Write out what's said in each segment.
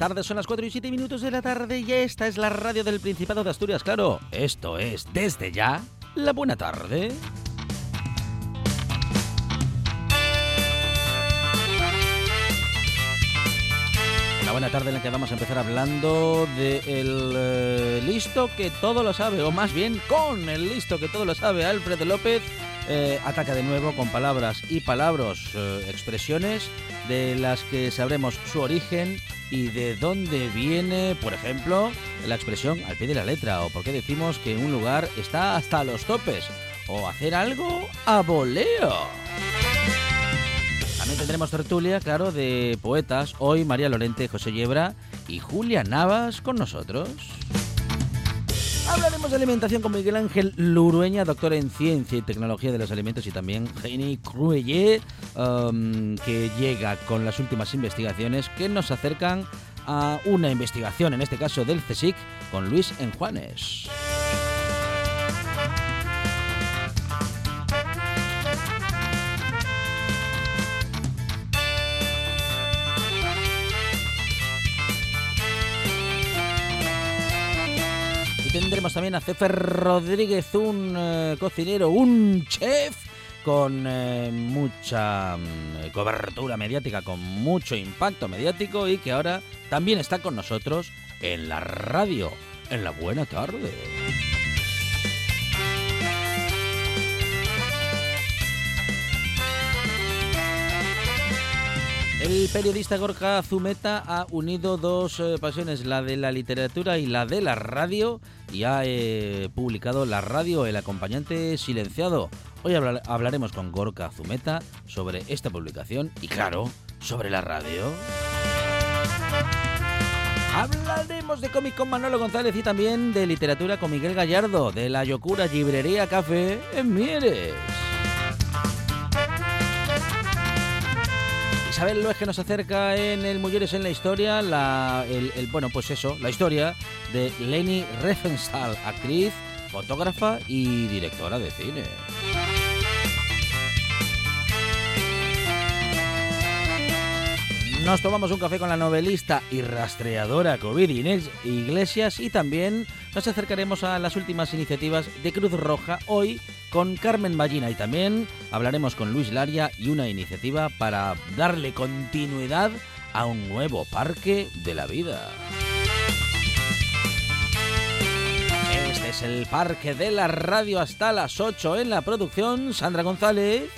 Tardes, son las 4 y 7 minutos de la tarde y esta es la radio del Principado de Asturias, claro. Esto es, desde ya, la buena tarde. La buena tarde en la que vamos a empezar hablando de el eh, listo que todo lo sabe, o más bien con el listo que todo lo sabe, Alfredo López. Eh, ataca de nuevo con palabras y palabras, eh, expresiones de las que sabremos su origen y de dónde viene, por ejemplo, la expresión al pie de la letra, o por qué decimos que un lugar está hasta los topes, o hacer algo a voleo. También tendremos tertulia, claro, de poetas. Hoy María Lorente, José Yebra y Julia Navas con nosotros. Hablaremos de alimentación con Miguel Ángel Lurueña, doctor en ciencia y tecnología de los alimentos, y también Heini Cruelle, um, que llega con las últimas investigaciones que nos acercan a una investigación, en este caso del CSIC, con Luis Enjuanes. También a Cefer Rodríguez, un eh, cocinero, un chef con eh, mucha mm, cobertura mediática, con mucho impacto mediático y que ahora también está con nosotros en la radio, en la buena tarde. El periodista Gorka Zumeta ha unido dos eh, pasiones, la de la literatura y la de la radio, y ha eh, publicado La radio, el acompañante silenciado. Hoy hablaremos con Gorka Zumeta sobre esta publicación y, claro, sobre la radio. Hablaremos de cómic con Manolo González y también de literatura con Miguel Gallardo, de la Yocura Librería Café en Mieres. Isabel Luege nos acerca en el Mujeres en la Historia, la, el, bueno, pues eso, la historia de Leni Riefenstahl, actriz, fotógrafa y directora de cine. Nos tomamos un café con la novelista y rastreadora COVID Inés Iglesias y también nos acercaremos a las últimas iniciativas de Cruz Roja hoy con Carmen Ballina y también hablaremos con Luis Laria y una iniciativa para darle continuidad a un nuevo parque de la vida. Este es el parque de la radio hasta las 8 en la producción. Sandra González.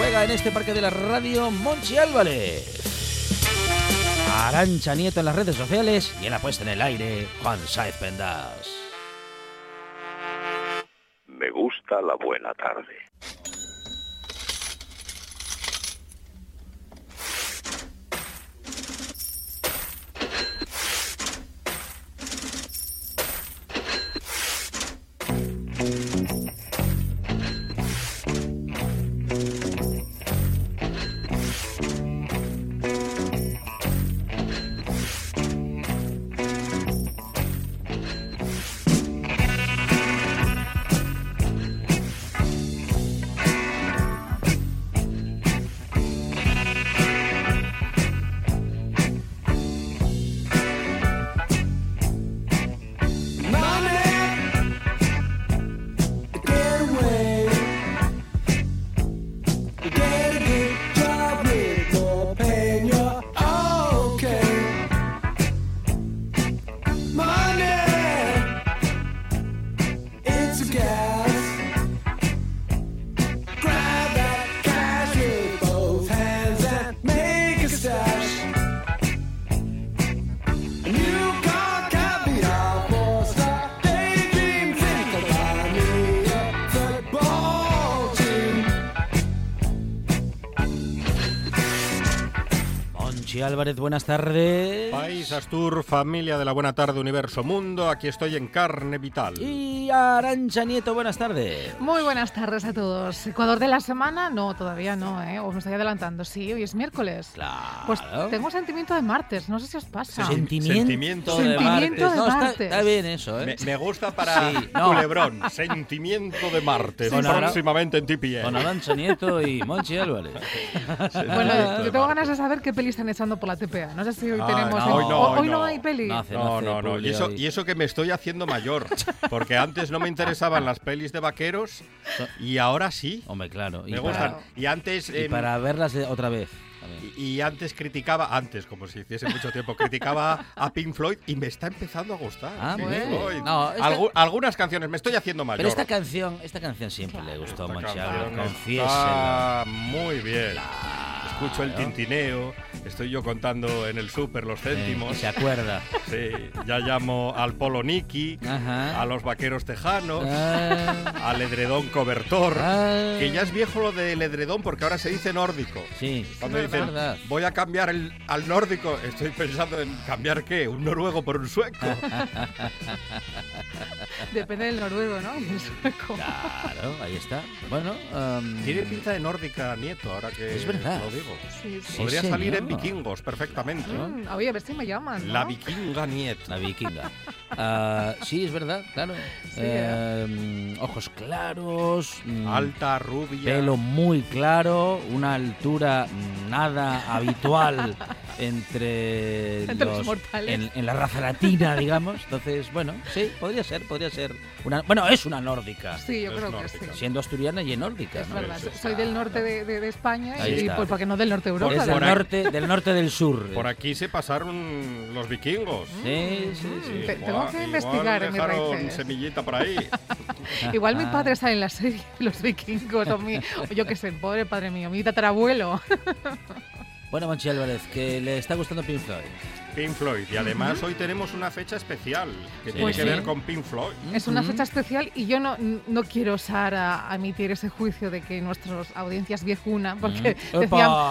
Juega en este parque de la radio Monchi Álvarez. Arancha Nieto en las redes sociales y en la puesta en el aire Juan Saez Pendas. Me gusta la buena tarde. Álvarez, buenas tardes. País Astur, familia de la Buena Tarde, Universo Mundo, aquí estoy en carne vital. Y Arancha Nieto, buenas tardes. Muy buenas tardes a todos. ¿Ecuador de la semana? No, todavía no, ¿eh? Os me estoy adelantando. Sí, hoy es miércoles. Claro. Pues tengo sentimiento de martes, no sé si os pasa. Sentimiento, Sentimiento de de martes. martes. No, está, martes. está bien eso, ¿eh? Me, me gusta para Sí, no. Culebrón, Sentimiento de Marte, Sí, sí. próximamente en TPA. Con Arancha Nieto y Monchi Álvarez. Bueno, yo tengo ganas de saber qué peli están echando por la TPA. No sé si hoy Ah, tenemos... no, en- hoy no, hoy no hay peli. No hace, No, hace no, no. Y eso, y eso que me estoy haciendo mayor, porque antes no me interesaban las pelis de vaqueros y ahora sí. Hombre, claro. Y Me para, gustan. Y antes... y em, para verlas otra vez. Y y antes criticaba, antes, como si hiciese mucho tiempo, criticaba a Pink Floyd y me está empezando a gustar. Ah, Pink bueno. Floyd. No, Algu- algunas canciones, me estoy haciendo mayor. Pero esta canción, esta canción siempre le gustó a confiéselo. muy bien. Escucho el tintineo, estoy yo contando en el súper los céntimos. Eh, se acuerda. Sí, ya llamo al Polo Niki, Ajá. a los vaqueros tejanos, Ah, al edredón cobertor. ah. Que ya es viejo lo del edredón porque ahora se dice nórdico. Sí, Cuando es dicen, verdad. voy a cambiar el, al nórdico, estoy pensando en cambiar qué, un noruego por un sueco. Depende del noruego, ¿no? El sueco. Claro, ahí está. Bueno, um, Tiene pinta de nórdica, Nieto, ahora que Es verdad. lo digo. Sí, sí. Sí, Podría salir en vikingos perfectamente. Mm, oye, a ver si me llaman. ¿no? La vikinga Nieto. la vikinga. Ah, sí, es verdad, claro. Sí, Eh, ojos claros, mm, Alta, rubia. pelo muy claro, una altura nada habitual entre, Entre los mortales. En, en la raza latina, digamos. Entonces, bueno, sí, podría ser, podría ser. Una, bueno, es una nórdica. Sí, yo Es creo que nórdica. sí. Siendo asturiana y nórdica. Es ¿no? verdad, Sí, soy del norte de, de- de España Ahí y está. pues porque no del norte de Europa. Es Por del norte, del norte del sur. Por aquí se pasaron los vikingos. Sí, sí, sí. Te- tengo que investigar en raíces. semillita por ahí. Igual mi Ah. padre sale en la serie Los vikingos o, mi, o yo qué sé, pobre padre mío, mi tatarabuelo. Bueno, Monchi Álvarez, que le está gustando Pink Floyd. Pink Floyd. Y además hoy tenemos una fecha especial que tiene Pues que sí. ver con Pink Floyd. Es una fecha especial y yo no, no quiero osar a, a emitir ese juicio de que nuestras audiencias viejuna, porque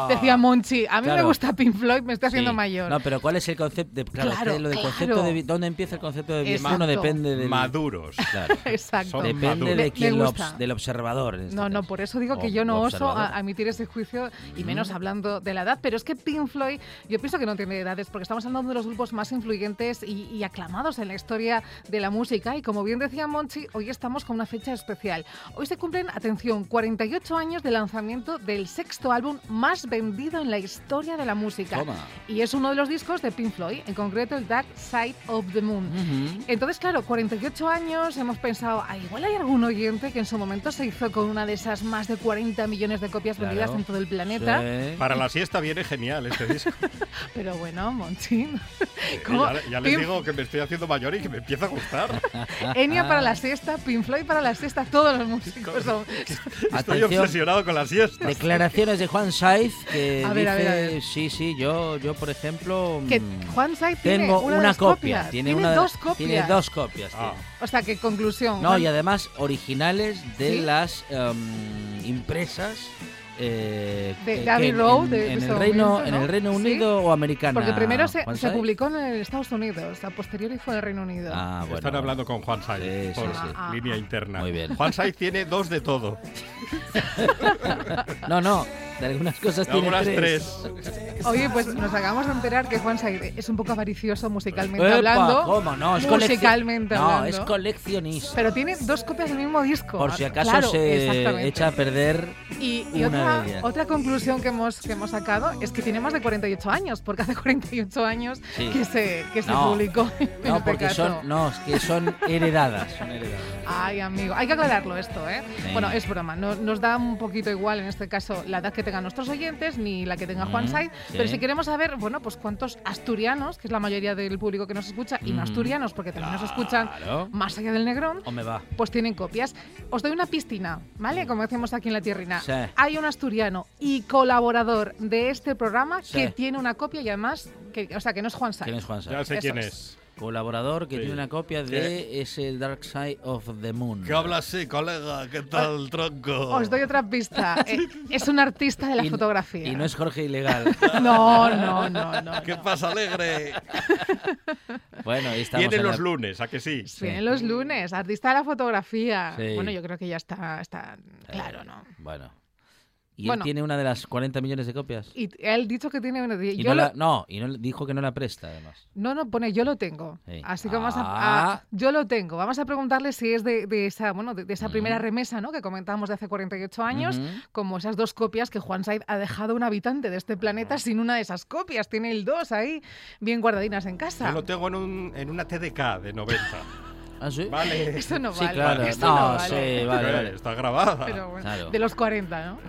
decía, Monchi, a mí me gusta Pink Floyd, me estoy haciendo Sí. mayor. No, pero ¿cuál es el concepto? De, claro, Claro, es que lo del claro. concepto de ¿Dónde empieza el concepto de viejuno? Exacto. Depende del... Maduros. Claro. Exacto. Son Depende maduros. de quién lo obs- del observador. en este No, no, por eso digo que O- yo no oso a, a emitir ese juicio y menos hablando de la edad, pero es que Pink Floyd, yo pienso que no tiene edades porque estamos hablando de los grupos más influyentes y, y aclamados en la historia de la música y como bien decía Monchi, hoy estamos con una fecha especial. Hoy se cumplen, atención, 48 años de lanzamiento del sexto álbum más vendido en la historia de la música. Toma. Y es uno de los discos de Pink Floyd, en concreto el Dark Side of the Moon. Ujú. Entonces, claro, 48 años, hemos pensado, ah, igual hay algún oyente que en su momento se hizo con una de esas más de 40 millones de copias Claro. vendidas en todo el planeta. Sí. Para la siesta viene genial este disco. Pero bueno, Monchín. Eh, ¿Cómo? Ya, ya les digo que me estoy haciendo mayor y que me empieza a gustar. Enya para la siesta, Pink Floyd para la siesta, todos los músicos son. Estoy Atención. obsesionado con la siesta. Declaraciones de Juan Saiz que A dice, ver, a ver, a ver. sí, sí, yo, yo por ejemplo, Que mm, Juan Saiz tiene tengo una, copia, copias. tiene, una, dos copias. tiene dos copias. Ah. tiene. O sea, que conclusión. No, Juan- y además originales de ¿Sí? las em, impresas eh, De que- Abbey que en- de- en de el Reino, momento, en ¿no? el Reino Sí. Unido o americana. Porque primero se, se publicó en Estados Unidos, a posteriori fue en el Reino Unido. Ah, bueno. Están hablando con Juan Saiz Sí, sí, por sí. Ah, línea ah. interna. Muy bien. Juan Saiz tiene dos de todo. No, no, de algunas cosas De tiene algunas tres. tres. Oye, pues nos acabamos de enterar que Juan es un poco avaricioso musicalmente Epa, hablando. ¿cómo no? Es musicalmente No, hablando. es coleccionista. Pero tiene dos copias del mismo disco. Por si acaso Claro, se echa a perder. Y, y una otra, de ellas. otra conclusión que hemos, que hemos sacado es que tiene más de 48 años, porque hace 48 años Sí. que se, que se No. publicó. No, este porque caso. son, no, es que son heredadas. Son heredadas. Ay, amigo, hay que aclararlo esto, ¿eh? Sí. Bueno, es broma, no- nos da un poquito igual en este caso la edad que tengan nuestros oyentes ni la que tenga Juan Mm, Saiz, sí. pero si queremos saber, bueno, pues cuántos asturianos, que es la mayoría del público que nos escucha, y no Mm, asturianos, porque también nos escuchan más allá del Negrón, O me va. pues tienen copias. Os doy una piscina, ¿vale? Como decimos aquí en la tierrina. Sí. Hay un asturiano y colaborador de este programa Sí. que tiene una copia y además, que, o sea, que no es Juan Saiz. ¿Quién es Juan Saiz? Ya sé Eso quién es. es. Colaborador que Sí. tiene una copia de ese Dark Side of the Moon. ¿Qué habla así, colega? ¿Qué tal, tronco? Os doy otra pista. Eh, es un artista de la Y- fotografía. Y no es Jorge Ilegal. No, no, no, no. ¿Qué pasa, alegre? bueno, ahí estamos. Viene la- los lunes, ¿a que sí? Sí. Vienen los lunes, artista de la fotografía. Sí. Bueno, yo creo que ya está, está claro, ¿no? Bueno. Y Bueno. él tiene una de las 40 millones de copias. Y él dicho que tiene... Y yo no, lo- la- no, y no dijo que no la presta, además. No, no, pone yo lo tengo. Sí. Así que vamos a, Ah. a- Yo lo tengo. Vamos a preguntarle si es de, de esa, bueno, de, de esa Mm. primera remesa, ¿no? Que comentábamos de hace 48 años, Ujú. como esas dos copias que Juan Said ha dejado a un habitante de este planeta sin una de esas copias. Tiene el dos ahí, bien guardadinas en casa. Yo lo tengo en, un, en una TDK de 90. ¿Ah, sí? Vale. Eso no Sí, vale. claro. eso No, no vale. sí, vale, Eh, vale. Está grabada. Pero bueno, Claro. de los 40, ¿no?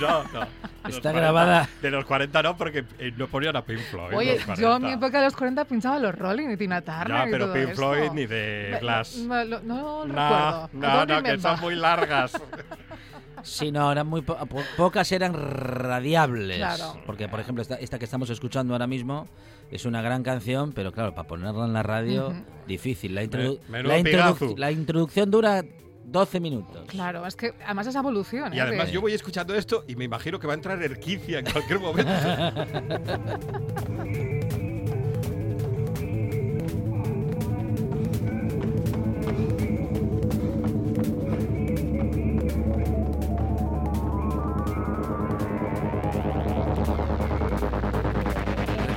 no, no. Los Está 40 grabada. De los 40 no, porque eh, no ponían a Pink Floyd. Oye, yo en 40. mi época de los 40 pinchaba los Rolling y Tina Turner y pero todo Pink esto. Floyd ni de Me- Glass. No, no, no No, recuerdo. No, no, que son muy largas. Sí, no, eran muy po- po- pocas eran radiables. Claro. Porque, por ejemplo, esta, esta que estamos escuchando ahora mismo es una gran canción, pero claro, para ponerla en la radio, Ujú. difícil. La, introdu- Me- la, introdu- la introducción dura 12 minutos. Claro, es que además esa evolución. Y ¿eh? además de- yo voy escuchando esto y me imagino que va a entrar Erquicia en cualquier momento.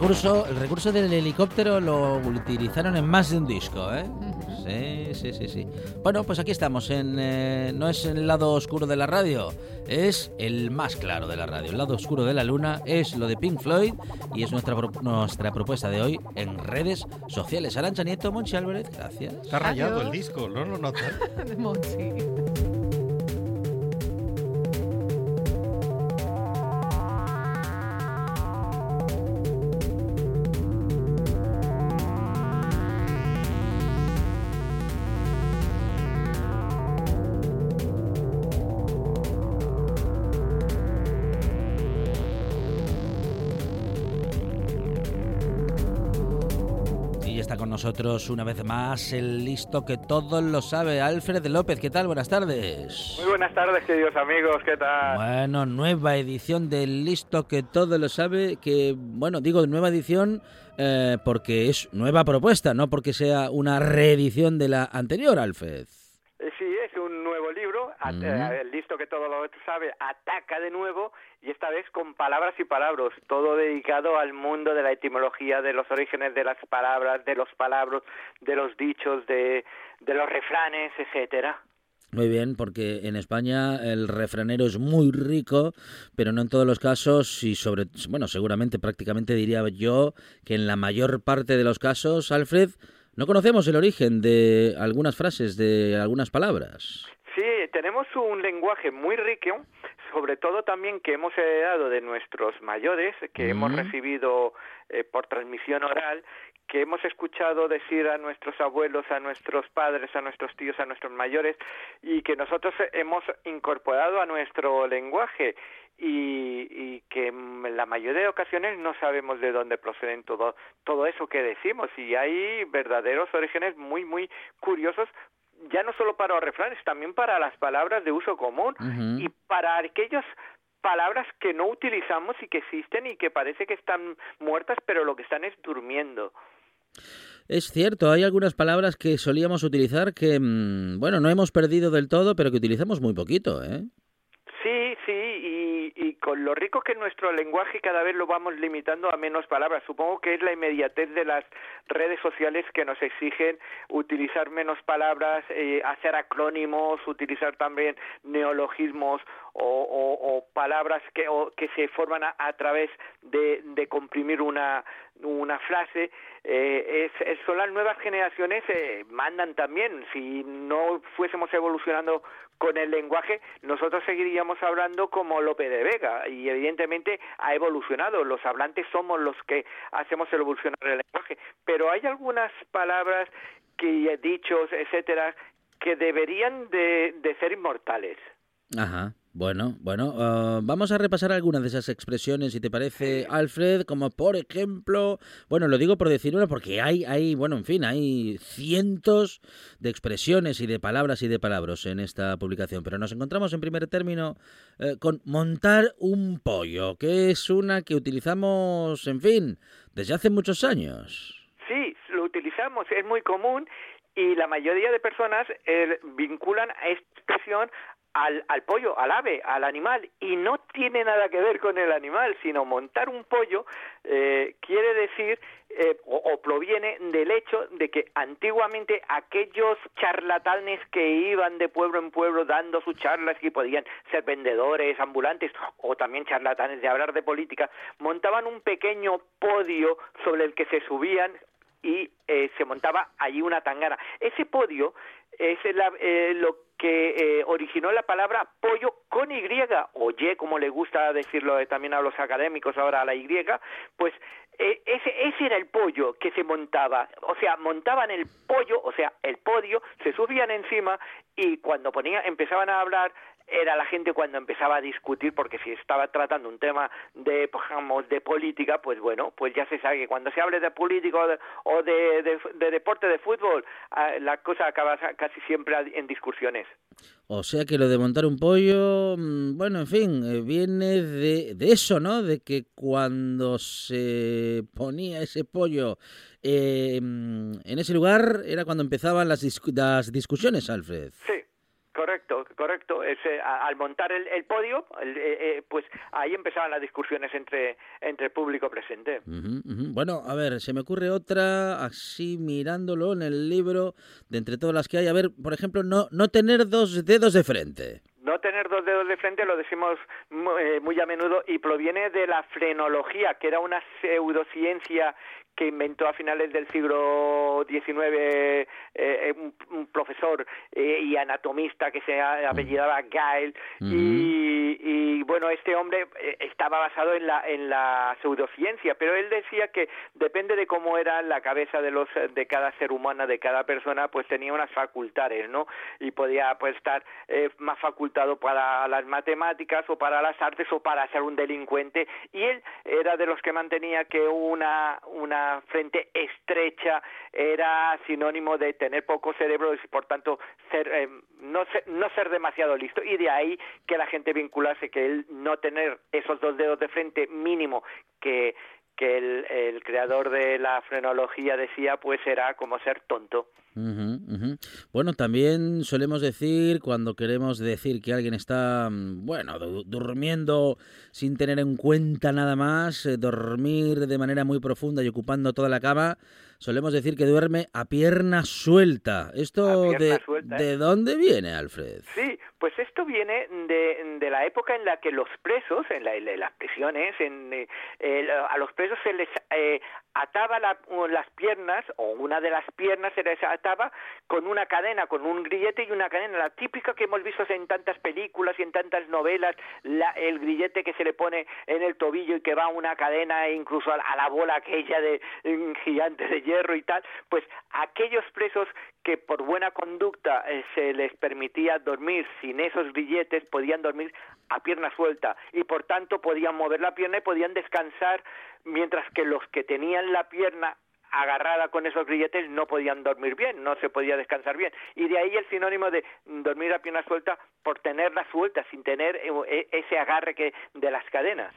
recurso, el recurso del helicóptero lo utilizaron en más de un disco, ¿eh? Sí, sí, sí, sí. Bueno, pues aquí estamos. En, eh, no es el lado oscuro de la radio, es el más claro de la radio. El lado oscuro de la luna es lo de Pink Floyd y es nuestra, pro- nuestra propuesta de hoy en redes sociales. Arancha Nieto, Monchi Álvarez, gracias. Está rayado el Adiós. disco, ¿no lo notas? de Monchi. Nosotros una vez más el listo que todo lo sabe, Alfred López. ¿Qué tal? Buenas tardes. Muy buenas tardes, queridos amigos, ¿qué tal? Bueno, nueva edición del listo que todo lo sabe, que, bueno, digo nueva edición eh, porque es nueva propuesta, no porque sea una reedición de la anterior, Alfred. Eh, Sí, es un nuevo libro, at- Mm. eh, el listo que todo lo sabe, ataca de nuevo y esta vez con palabras y palabras, todo dedicado al mundo de la etimología, de los orígenes de las palabras, de los palabras, de los dichos, de, de los refranes, etcétera. Muy bien, porque en España el refranero es muy rico, pero no en todos los casos y sobre, bueno, seguramente prácticamente diría yo que en la mayor parte de los casos, Alfred, no conocemos el origen de algunas frases, de algunas palabras. Tenemos un lenguaje muy rico, sobre todo también que hemos heredado de nuestros mayores, que hemos recibido eh, por transmisión oral, que hemos escuchado decir a nuestros abuelos, a nuestros padres, a nuestros tíos, a nuestros mayores, y que nosotros hemos incorporado a nuestro lenguaje. Y, y que en la mayoría de ocasiones no sabemos de dónde proceden todo, todo eso que decimos. Y hay verdaderos orígenes muy, muy curiosos ya no solo para los refranes, también para las palabras de uso común y para aquellas palabras que no utilizamos y que existen y que parece que están muertas, pero lo que están es durmiendo. Es cierto, hay algunas palabras que solíamos utilizar que, mm, bueno, no hemos perdido del todo, pero que utilizamos muy poquito, ¿eh? Con lo rico que es nuestro lenguaje cada vez lo vamos limitando a menos palabras. Supongo que es la inmediatez de las redes sociales que nos exigen utilizar menos palabras, eh, hacer acrónimos, utilizar también neologismos o, palabras que, se forman a, través de comprimir una, una frase. Eh, es, son las nuevas generaciones, eh, mandan también. Si no fuésemos evolucionando con el lenguaje, nosotros seguiríamos hablando como Lope de Vega y evidentemente ha evolucionado. Los hablantes somos los que hacemos evolucionar el lenguaje, pero hay algunas palabras que dichos, etcétera, que deberían de, de ser inmortales. Ajá. Bueno, bueno, uh, vamos a repasar algunas de esas expresiones, si te parece, Alfred, como por ejemplo, bueno, lo digo por decir una, porque hay, hay, bueno, en fin, hay cientos de expresiones y de palabras y de palabras en esta publicación, pero nos encontramos en primer término eh, con montar un pollo, que es una que utilizamos, en fin, desde hace muchos años. Sí, lo utilizamos, es muy común y la mayoría de personas eh, vinculan a esta expresión al, al, pollo, al ave, al animal, y no tiene nada que ver con el animal, sino montar un pollo eh, quiere decir eh, o, o, proviene del hecho de que antiguamente aquellos charlatanes que iban de pueblo en pueblo dando sus charlas y podían ser vendedores, ambulantes o también charlatanes de hablar de política, montaban un pequeño podio sobre el que se subían y eh, se montaba allí una tangana. Ese podio es la, eh, lo que eh, originó la palabra pollo con Y o Y, como le gusta decirlo también a los académicos ahora a la Y, pues eh, ese, ese era el pollo que se montaba, o sea, montaban el pollo, o sea, el podio, se subían encima y cuando ponía, empezaban a hablar era la gente cuando empezaba a discutir, porque si estaba tratando un tema de, digamos, de política, pues bueno, pues ya se sabe que cuando se hable de política o de, o de, de, de deporte de fútbol, la cosa acaba casi siempre en discusiones. O sea que lo de montar un pollo, bueno, en fin, viene de, de eso, ¿no? De que cuando se ponía ese pollo eh, en ese lugar era cuando empezaban las, dis las discusiones, Alfred. Sí. Correcto, correcto. Ese, al montar el, el podio, el, eh, pues ahí empezaban las discusiones entre, entre el público presente. Uh -huh, uh -huh. Bueno, a ver, se me ocurre otra, así mirándolo en el libro, de entre todas las que hay. A ver, por ejemplo, no, no tener dos dedos de frente. No tener dos dedos de frente lo decimos muy, muy a menudo y proviene de la frenología, que era una pseudociencia que inventó a finales del siglo XIX eh, un, un, profesor eh, y anatomista que se apellidaba Gale uh -huh. y, y, bueno este hombre eh, estaba basado en la en la pseudociencia pero él decía que depende de cómo era la cabeza de los de cada ser humano de cada persona pues tenía unas facultades no y podía pues estar eh, más facultado para las matemáticas o para las artes o para ser un delincuente. Y él era de los que mantenía que una una frente estrecha era sinónimo de tener poco cerebro y por tanto ser, eh, no, ser, no ser demasiado listo y de ahí que la gente vinculase que él no tener esos dos dedos de frente mínimo que que el, el creador de la frenología decía pues era como ser tonto. Uh -huh, uh -huh. Bueno, también solemos decir cuando queremos decir que alguien está, bueno, durmiendo sin tener en cuenta nada más, eh, dormir de manera muy profunda y ocupando toda la cama, solemos decir que duerme a pierna suelta. ¿Esto pierna de, suelta, ¿eh? de dónde viene, Alfred? Sí, pues esto viene de, de la época en la que los presos, en, la, en las prisiones, en, eh, a los presos se les eh, ataba la, las piernas, o una de las piernas se les ataba con una cadena, con un grillete y una cadena, la típica que hemos visto en tantas películas y en tantas novelas, la, el grillete que se le pone en el tobillo y que va a una cadena e incluso a, la bola aquella de gigante de hierro y tal, pues aquellos presos que por buena conducta eh, se les permitía dormir sin esos grilletes, podían dormir a pierna suelta y por tanto podían mover la pierna y podían descansar, mientras que los que tenían la pierna agarrada con esos grilletes no podían dormir bien, no se podía descansar bien. Y de ahí el sinónimo de dormir a pierna suelta por tenerla suelta, sin tener ese agarre que de las cadenas.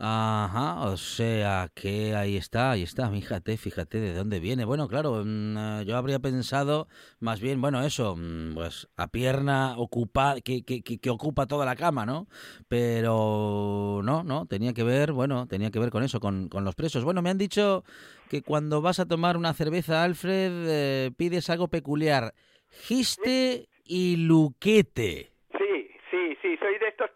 Ajá, o sea que ahí está, ahí está, fíjate, fíjate de dónde viene. Bueno, claro, yo habría pensado más bien, bueno, eso, pues a pierna ocupa, que, que, que, ocupa toda la cama, ¿no? Pero no, no, tenía que ver, bueno, tenía que ver con eso, con, con los presos. Bueno, me han dicho que cuando vas a tomar una cerveza, Alfred, eh, pides algo peculiar, giste y luquete. Sí, sí, sí, soy de estos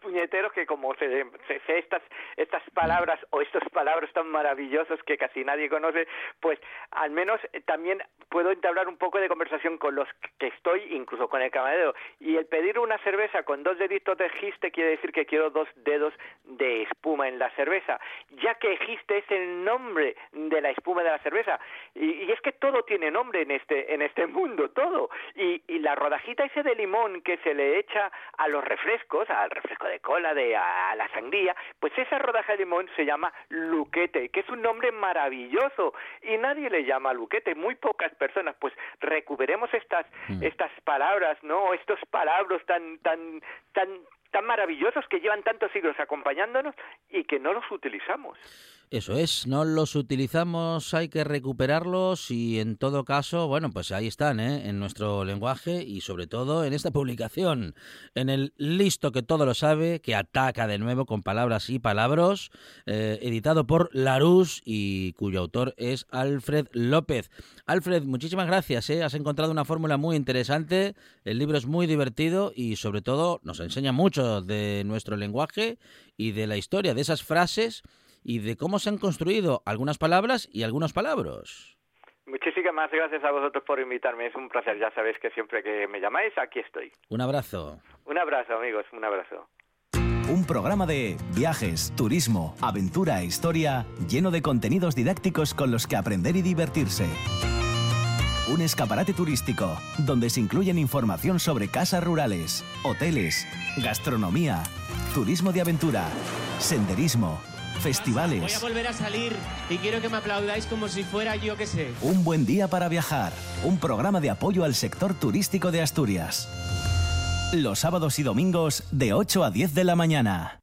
que como sé estas, estas palabras o estos palabras tan maravillosos que casi nadie conoce, pues al menos eh, también puedo entablar un poco de conversación con los que estoy, incluso con el camarero. Y el pedir una cerveza con dos deditos de giste quiere decir que quiero dos dedos de espuma en la cerveza, ya que giste es el nombre de la espuma de la cerveza. Y, es que todo tiene nombre en este, en este mundo, todo. Y la rodajita ese de limón que se le echa a los refrescos, al refresco de cola, de, a la sangría, pues esa rodaja de limón se llama luquete, que es un nombre maravilloso y nadie le llama luquete, muy pocas personas, pues recuperemos estas, mm. estas palabras, ¿no? Estos palabras tan, tan, tan, tan maravillosos que llevan tantos siglos acompañándonos y que no los utilizamos. Eso es, no los utilizamos, hay que recuperarlos y en todo caso, bueno, pues ahí están, ¿eh? en nuestro lenguaje y sobre todo en esta publicación, en el listo que todo lo sabe, que ataca de nuevo con palabras y palabras, eh, editado por Larus y cuyo autor es Alfred López. Alfred, muchísimas gracias, ¿eh? has encontrado una fórmula muy interesante, el libro es muy divertido y sobre todo nos enseña mucho de nuestro lenguaje y de la historia, de esas frases y de cómo se han construido algunas palabras y algunos palabras. Muchísimas gracias a vosotros por invitarme. Es un placer. Ya sabéis que siempre que me llamáis, aquí estoy. Un abrazo. Un abrazo, amigos. Un abrazo. Un programa de viajes, turismo, aventura e historia lleno de contenidos didácticos con los que aprender y divertirse. Un escaparate turístico donde se incluyen información sobre casas rurales, hoteles, gastronomía, turismo de aventura, senderismo, festivales. Voy a volver a salir y quiero que me aplaudáis como si fuera yo que sé. Un buen día para viajar. Un programa de apoyo al sector turístico de Asturias. Los sábados y domingos de 8 a 10 de la mañana.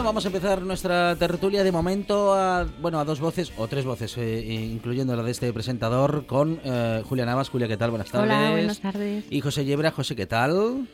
Bueno, vamos a empezar nuestra tertulia de momento a, bueno, a dos voces o tres voces, eh, incluyendo la de este presentador, con eh, Julia Navas. Julia, ¿qué tal? Buenas tardes. Hola, buenas tardes. Y José Yebra. José, ¿qué tal?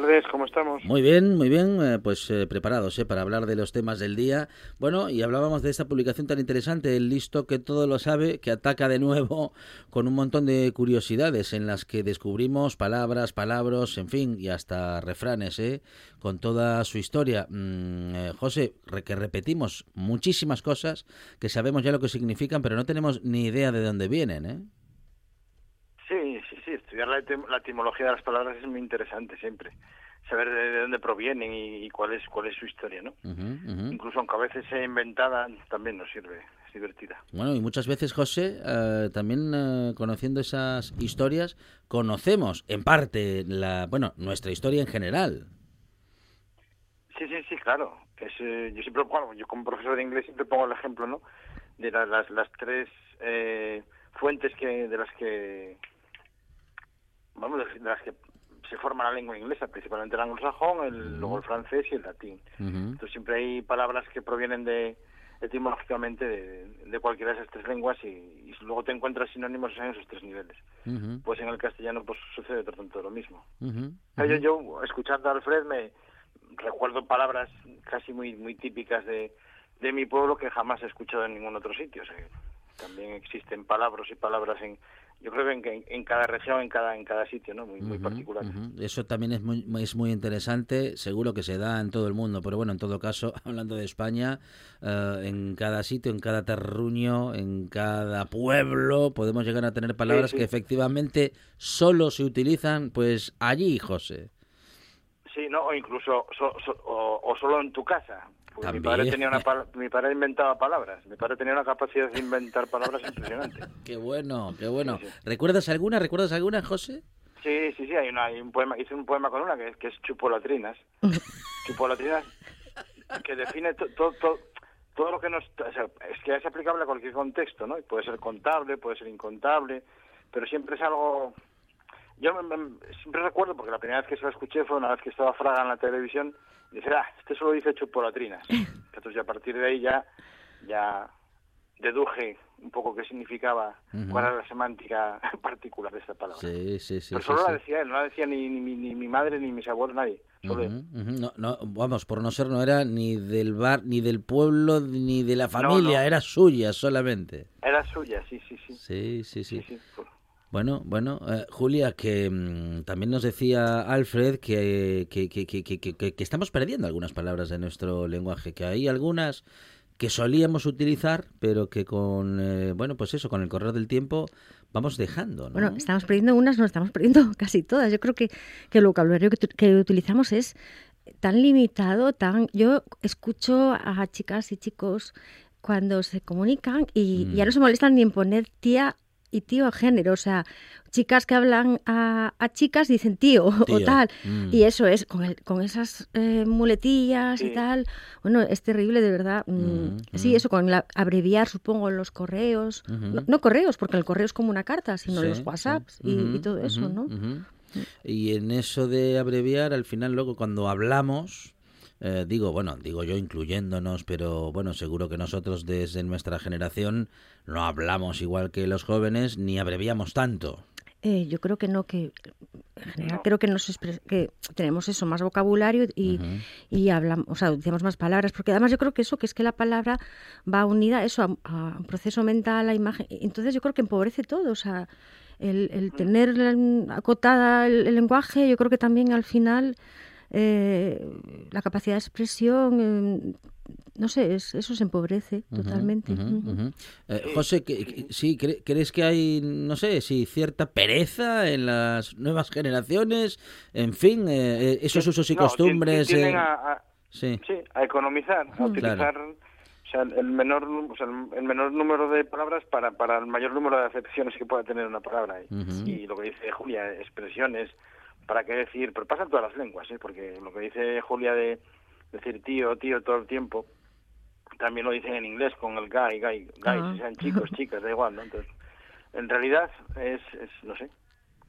Tardes, ¿cómo estamos? Muy bien, muy bien, eh, pues eh, preparados eh, para hablar de los temas del día. Bueno, y hablábamos de esta publicación tan interesante, el listo que todo lo sabe, que ataca de nuevo con un montón de curiosidades en las que descubrimos palabras, palabras, en fin, y hasta refranes, ¿eh? con toda su historia. Mm, eh, José, que repetimos muchísimas cosas que sabemos ya lo que significan, pero no tenemos ni idea de dónde vienen, ¿eh? Estudiar la, etim- la etimología de las palabras es muy interesante siempre. Saber de, de dónde provienen y, y cuál es cuál es su historia, ¿no? Incluso aunque a veces sea inventada, también nos sirve, es divertida. Bueno, y muchas veces, José, eh, también eh, conociendo esas historias, conocemos en parte la, bueno, nuestra historia en general. Sí, sí, sí, claro. Es, eh, yo siempre, bueno, yo como profesor de inglés siempre pongo el ejemplo, ¿no? De la- las, las tres fuentes que de las que, vamos, de las que se forma la lengua inglesa, principalmente el anglosajón, el, luego el francés y el latín. Entonces siempre hay palabras que provienen de etimológicamente de, de cualquiera de esas tres lenguas y, y luego te encuentras sinónimos en esos tres niveles. Pues en el castellano pues sucede tanto lo mismo. Yo, yo escuchando a Alfred me recuerdo palabras casi muy muy típicas de, de mi pueblo que jamás he escuchado en ningún otro sitio. O sea, también existen palabras y palabras en yo creo que en, en, en cada región, en cada en cada sitio, ¿no? Muy particular. Eso también es muy, es muy interesante, seguro que se da en todo el mundo, pero bueno, en todo caso, hablando de España, eh, en cada sitio, en cada terruño, en cada pueblo, podemos llegar a tener palabras sí. que efectivamente solo se utilizan pues allí, José. Sí, no, o incluso so- so- o, o solo en tu casa. Mi padre tenía una mi padre inventaba palabras. Mi padre tenía una capacidad de inventar palabras impresionante. Qué bueno, qué bueno. Sí, sí. ¿Recuerdas alguna? ¿Recuerdas alguna, José? Sí, sí, sí, hay, una, hay un poema, hice un poema con una que, es- que es Chupolatrinas. Chupolatrinas que define to- to- to- todo lo que nos... o sea, es que es aplicable a cualquier contexto, ¿no? Puede ser contable, puede ser incontable, pero siempre es algo... Yo me- me- siempre recuerdo, porque la primera vez que se lo escuché fue una vez que estaba Fraga en la televisión, dice, ah, este solo dice chupolatrinas. Entonces a partir de ahí ya, ya deduje un poco qué significaba, cuál era la semántica particular de esta palabra. Sí, sí, sí. Pero sí, solo la sí. decía él, no la decía ni, ni, mi- ni mi madre, ni mis abuelos, nadie. Solo él. Ujú, ujú. No, no, vamos, por no ser, no era ni del bar, ni del pueblo, ni de la familia, no. era suya solamente. Era suya, sí, sí, sí. Sí, sí, sí. sí, sí. Bueno, bueno, eh, Julia, que mm, también nos decía Alfred que, que, que, que, que- que- que estamos perdiendo algunas palabras de nuestro lenguaje, que hay algunas que solíamos utilizar, pero que con, eh, bueno, pues eso, con el correr del tiempo vamos dejando, ¿no? Bueno, estamos perdiendo unas, no estamos perdiendo casi todas. Yo creo que, que el vocabulario que, utilizamos es tan limitado, tan... Yo escucho a chicas y chicos cuando se comunican y Mm. ya no se molestan ni en poner tía y tío género. O sea, chicas que hablan a, a chicas dicen tío, o tal. mm. Y eso es, con, el, con esas eh, muletillas y tal. Bueno, es terrible, de verdad. Mm, Mm, Sí, eso, con la, abreviar, supongo, los correos. No, no correos, porque el correo es como una carta, sino Sí, los sí. WhatsApps y, todo eso, ¿no? Y en eso de abreviar, al final luego cuando hablamos, eh, digo, bueno, digo yo incluyéndonos, pero bueno, seguro que nosotros desde nuestra generación no hablamos igual que los jóvenes ni abreviamos tanto. Eh, yo creo que no, que en general creo que nos expre- que tenemos eso, más vocabulario y, y hablamos, o sea, decimos más palabras, porque además yo creo que eso, que es que la palabra va unida a eso, a, a un proceso mental, a imagen, entonces yo creo que empobrece todo, o sea, el, el tener mm, acotada el, el lenguaje, yo creo que también al final eh, la capacidad de expresión, eh, no sé, es- eso se empobrece Ujú, totalmente. ujú, Ujú. ujú. Eh, José, que- que- sí, cre- ¿crees que hay, no sé, si cierta pereza en las nuevas generaciones? En fin, eh, eh, esos usos y No, costumbres. eh, a, a- sí. sí, a economizar, a utilizar o sea, el menor, o sea, el menor número de palabras para, para el mayor número de acepciones que pueda tener una palabra. Y, Ujú. y lo que dice Julia, expresiones, para qué decir, pero pasa en todas las lenguas, ¿eh? porque lo que dice Julia de decir tío, tío todo el tiempo, también lo dicen en inglés con el guy, guy, guys, Ah. sean chicos, chicas, da igual, ¿no? Entonces, en realidad es, es no sé,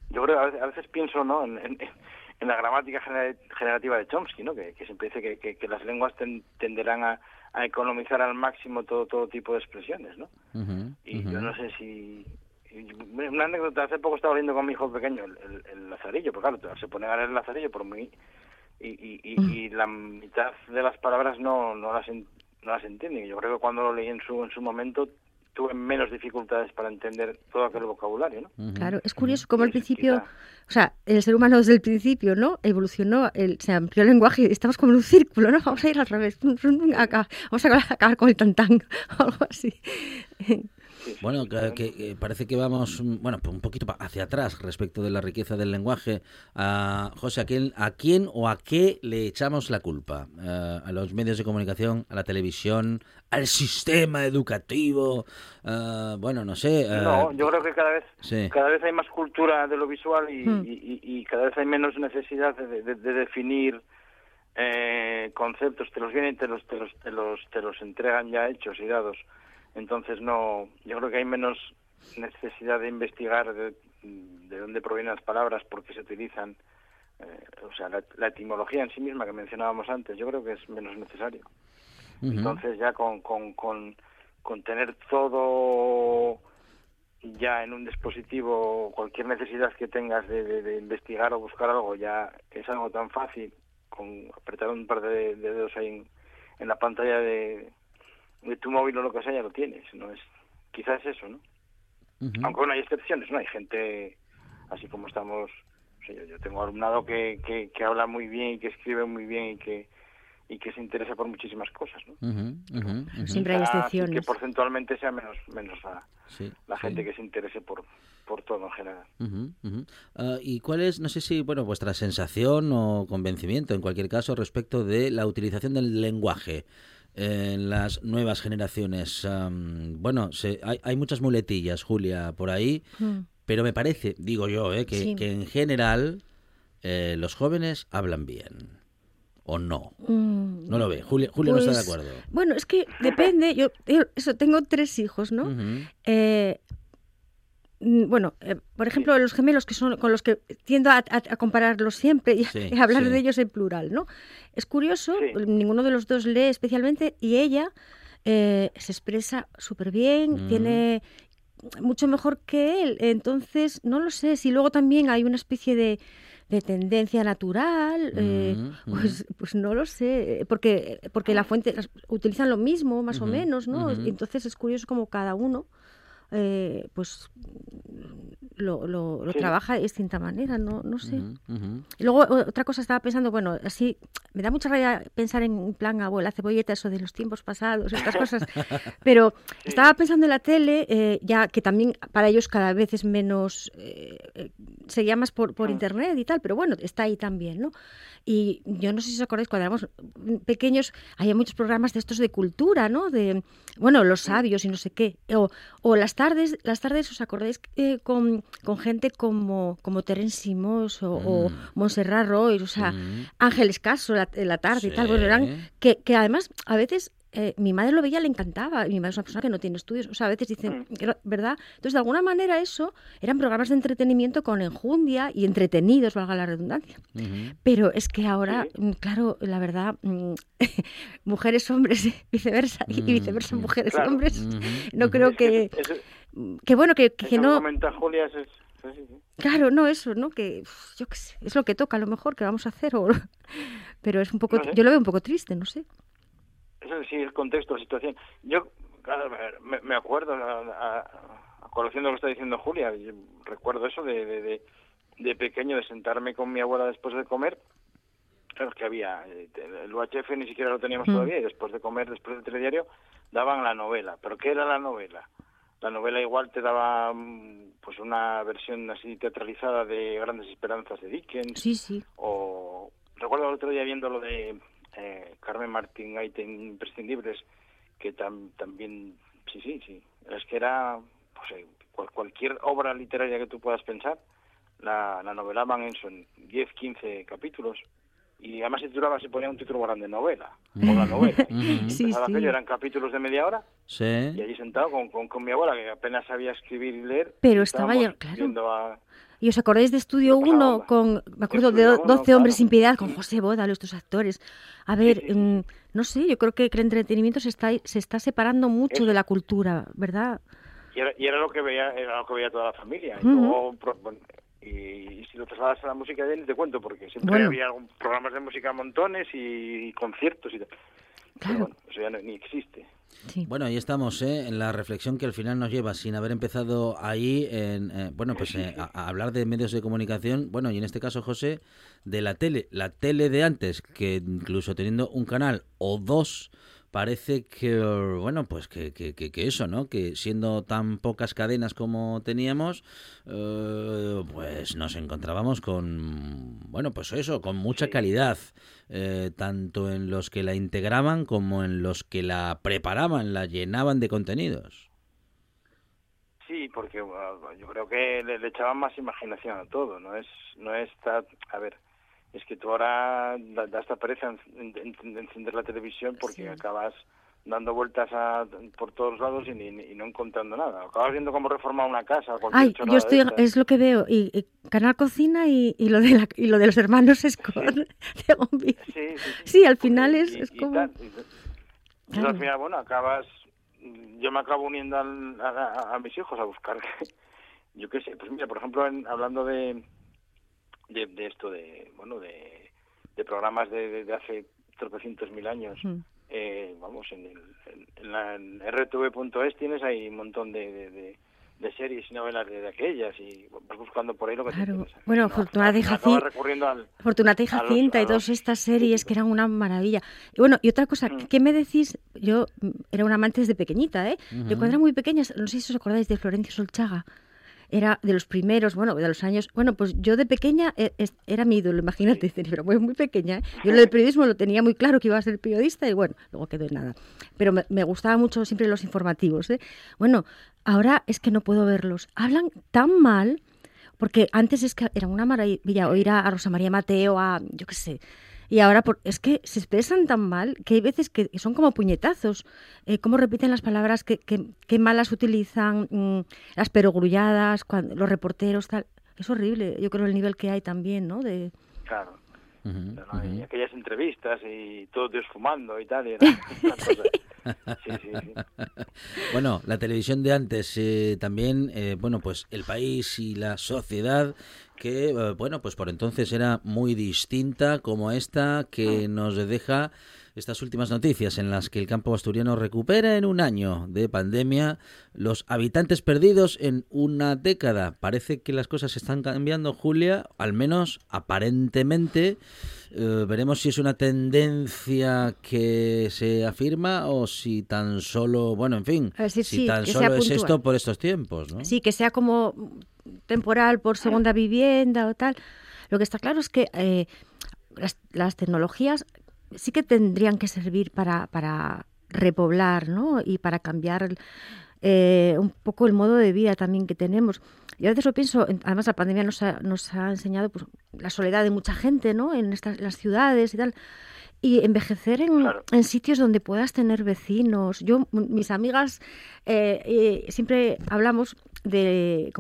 yo creo, a veces, a veces pienso, ¿no?, en, en, en la gramática gener- generativa de Chomsky, ¿no? Que, que siempre dice que, que- que las lenguas ten- tenderán a, a economizar al máximo todo todo tipo de expresiones, ¿no? Y yo no sé si... y Una anécdota, hace poco estaba leyendo con mi hijo pequeño el, el- el Lazarillo, porque claro, se pone a leer el Lazarillo por muy... Y, y, y, y la mitad de las palabras no, no, las, en- no las entienden. Yo creo que cuando lo leí en su, en su momento tuve menos dificultades para entender todo aquel vocabulario, ¿no? Claro, es curioso cómo al principio, quizá- o sea, el ser humano desde el principio, ¿no? Evolucionó, el, se amplió el lenguaje y estamos como en un círculo, ¿no? Vamos a ir al revés, acá, vamos a acabar con el tantán o algo así. Sí, Bueno, sí, que, claro. que- que parece que vamos, mm, bueno, un poquito pa- hacia atrás respecto de la riqueza del lenguaje. Ah, José, ¿a quién, ¿a quién o a qué le echamos la culpa? Ah, ¿A los medios de comunicación, a la televisión, al sistema educativo? Ah, bueno, no sé. No, yo creo que cada vez Sí. cada vez hay más cultura de lo visual y, Hmm. y- y- y cada vez hay menos necesidad de, de- de definir eh, conceptos. Te los vienen, te los, te los, te los, te los entregan ya hechos y dados. Entonces no, yo creo que hay menos necesidad de investigar de, de dónde provienen las palabras, por qué se utilizan. eh, o sea, la, la etimología en sí misma que mencionábamos antes, yo creo que es menos necesario. Entonces ya con, con, con, con tener todo ya en un dispositivo, cualquier necesidad que tengas de, de- de investigar o buscar algo ya es algo tan fácil, con apretar un par de, de dedos ahí en, en la pantalla de tu móvil o lo que sea, ya lo tienes. no es Quizás es eso, ¿no? Aunque bueno, hay excepciones, ¿no? Hay gente, así como estamos, o sea, yo, yo tengo alumnado que, que, que habla muy bien y que escribe muy bien y que y que se interesa por muchísimas cosas, ¿no? Ujú. Siempre hay excepciones. que porcentualmente sea menos menos la, Sí, la sí. gente que se interese por por todo en general. Ah, ¿Y cuál es, no sé si, bueno, vuestra sensación o convencimiento, en cualquier caso, respecto de la utilización del lenguaje en las nuevas generaciones? Bueno, se- hay, hay muchas muletillas, Julia, por ahí, Mm. pero me parece, digo yo, eh, que, Sí. que en general eh, los jóvenes hablan bien. ¿O no? Mm, No lo ve. Julia, Julia no está de pues, acuerdo. Bueno, es que depende, yo, yo eso, tengo tres hijos, ¿no? Eh, bueno, eh, por ejemplo, los gemelos que son con los que tiendo a, a- a compararlos siempre y, Sí, y hablar sí. de ellos en plural, ¿no? Es curioso, Sí. ninguno de los dos lee especialmente y ella eh, se expresa súper bien, Mm. tiene mucho mejor que él. Entonces, no lo sé, si luego también hay una especie de, de tendencia natural, eh, Mm, pues, pues no lo sé, porque, porque la fuente utilizan lo mismo, más o menos, ¿no? Entonces es curioso como cada uno eh, pues lo, lo, lo Sí. trabaja de distinta manera, no, no sé. Y luego otra cosa estaba pensando, bueno, así me da mucha rabia pensar en plan abuela cebolleta, eso de los tiempos pasados, estas cosas, pero estaba pensando en la tele, eh, ya que también para ellos cada vez es menos, eh, eh, se llama más por, por Ah. internet y tal, pero bueno, está ahí también, ¿no? Y yo no sé si os acordáis, cuando éramos pequeños, había muchos programas de estos de cultura, ¿no? De, bueno, los sabios y no sé qué. O, o las tardes, las tardes, ¿os acordáis eh, con, con gente como, como Terence Simos o, o Mm. Montserrat Roy, o sea, Mm. Ángeles Caso la, la tarde y tal, bueno, eran que, que además a veces eh, mi madre lo veía, le encantaba, y mi madre es una persona que no tiene estudios, o sea, a veces dicen, Mm. ¿verdad? Entonces, de alguna manera eso eran programas de entretenimiento con enjundia y entretenidos, valga la redundancia. Pero es que ahora, mm, claro, la verdad, mm, mujeres, hombres, viceversa, y viceversa, mujeres, Claro. hombres. No creo que, que bueno, que, que que no, comenta Julia es, es- sí. claro, no eso, ¿no? Que yo qué sé, es lo que toca, a lo mejor que vamos a hacer, o, pero es un poco, No sé. yo lo veo un poco triste, no sé. Eso sí, el contexto, la situación. Yo, claro, me, me acuerdo, a, a, de lo que está diciendo Julia, yo recuerdo eso de, de, de, de pequeño, de sentarme con mi abuela después de comer. Claro, es que había, eh, el UHF ni siquiera lo teníamos Mm. todavía, y después de comer, después del telediario, daban la novela. ¿Pero qué era la novela? La novela igual te daba mm, pues una versión así teatralizada de Grandes Esperanzas de Dickens, Sí, sí. o recuerdo el otro día viendo lo de eh, Carmen Martín Gaiten Imprescindibles que tam- también sí sí sí. Es que era pues eh, cual- cualquier obra literaria que tú puedas pensar la, la novelaban en son 10 15 capítulos y además se titulaba, se ponía un título grande, novela, o la novela. Y Sí, sí. aquello, eran capítulos de media hora, Sí. y allí sentado con, con, con mi abuela, que apenas sabía escribir y leer. Pero estaba ya- claro. a- ¿Y os acordáis de Estudio Lo pasaba 1 bomba. con, me acuerdo de Estudio 12 Uno, hombres claro. sin piedad, con José Bódalo, estos actores? A ver, mm, no sé, yo creo que el entretenimiento se está, se está separando mucho de la cultura, ¿verdad? Y era, y era lo que veía era lo que veía toda la familia. Y, Ujú. luego, pro- bueno, y, y si lo trasladas a la música ya ni te cuento, porque siempre Bueno. había algún- programas de música a montones y, conciertos y tal. Pero Claro. bueno, eso ya no- ni existe. Sí. Bueno, ahí estamos, ¿eh? en la reflexión que al final nos lleva, sin haber empezado ahí, en, eh, bueno, pues eh, a, a hablar de medios de comunicación, bueno, y en este caso, José, de la tele. La tele de antes, que incluso teniendo un canal o dos, parece que, bueno, pues que, que, que- eso, ¿no? Que siendo tan pocas cadenas como teníamos, eh, pues nos encontrábamos con, bueno, pues eso, con mucha calidad, eh, tanto en los que la integraban como en los que la preparaban, la llenaban de contenidos. Sí, porque bueno, yo creo que le, le echaban más imaginación a todo, no es no es ta- a ver, es que tú ahora da, da hasta pereza en- en- en- encender la televisión porque acabas dando vueltas a- por todos lados y, ni- ni- y no encontrando nada. Acabas viendo cómo reformar una casa. Ay, yo estoy, de es lo que veo, y, y Canal Cocina y, y lo de la- y lo de los hermanos vídeo. Sí, sí, sí. Sí, al final es, Y- es y como... tal, y- Claro. al final, bueno, acabas... Yo me acabo uniendo al- a, a- a mis hijos a buscar... Yo qué sé, pues mira, por ejemplo, en- hablando de, de, de esto, de bueno, de, de programas de, de- de hace tropecientos mil años, Mm. eh, vamos, en, el, en, en la en rtv.es tienes ahí un montón de, de, de- de series y novelas de, de aquellas y vas buscando por ahí lo que te Claro. interesa. Bueno, No, Fortunata y Jacinta- Fortunata y Jacinta y todas estas series que eran una maravilla. Y bueno, y otra cosa, Mm. ¿qué me decís? Yo mm, era una amante desde pequeñita, ¿eh? Yo cuando era muy pequeña, no sé si os acordáis de Florencio Solchaga. Era de los primeros, bueno, de los años. Bueno, pues yo de pequeña eh, era mi ídolo, imagínate, pero muy, muy pequeña. ¿eh? Yo lo del periodismo lo tenía muy claro que iba a ser periodista y bueno, luego quedó en nada. Pero me, me gustaba mucho siempre los informativos. ¿eh? Bueno, ahora es que no puedo verlos. Hablan tan mal porque antes es que era una maravilla oír a Rosa María Mateo, a yo qué sé. Y ahora por, es que se expresan tan mal que hay veces que son como puñetazos. Eh, cómo repiten las palabras, que, que, que malas utilizan, mm, las perogrulladas, cuando, los reporteros, tal. Es horrible. Yo creo el nivel que hay también, ¿no? De, Claro. No, y aquellas entrevistas y todos Dios fumando y tal. Y era una cosa. Sí, sí, sí. Bueno, la televisión de antes eh, también, eh, bueno, pues el país y la sociedad que, eh, bueno, pues por entonces era muy distinta como esta que nos deja estas últimas noticias en las que el campo asturiano recupera en un año de pandemia los habitantes perdidos en una década. Parece que las cosas están cambiando, Julia, al menos aparentemente. Eh, veremos si es una tendencia que se afirma o si tan solo, bueno, en fin, si sí, tan solo es esto por estos tiempos, ¿no? Sí, que sea como temporal por segunda vivienda o tal. Lo que está claro es que eh, las, las tecnologías sí que tendrían que servir para, para repoblar ¿no? y para cambiar eh, un poco el modo de vida también que tenemos. Yo a veces lo pienso, en- además la pandemia nos ha, nos ha enseñado pues, la soledad de mucha gente ¿no? en estas, las ciudades y tal. Y envejecer en, Claro. en sitios donde puedas tener vecinos. Yo, mis amigas, eh, eh, siempre hablamos de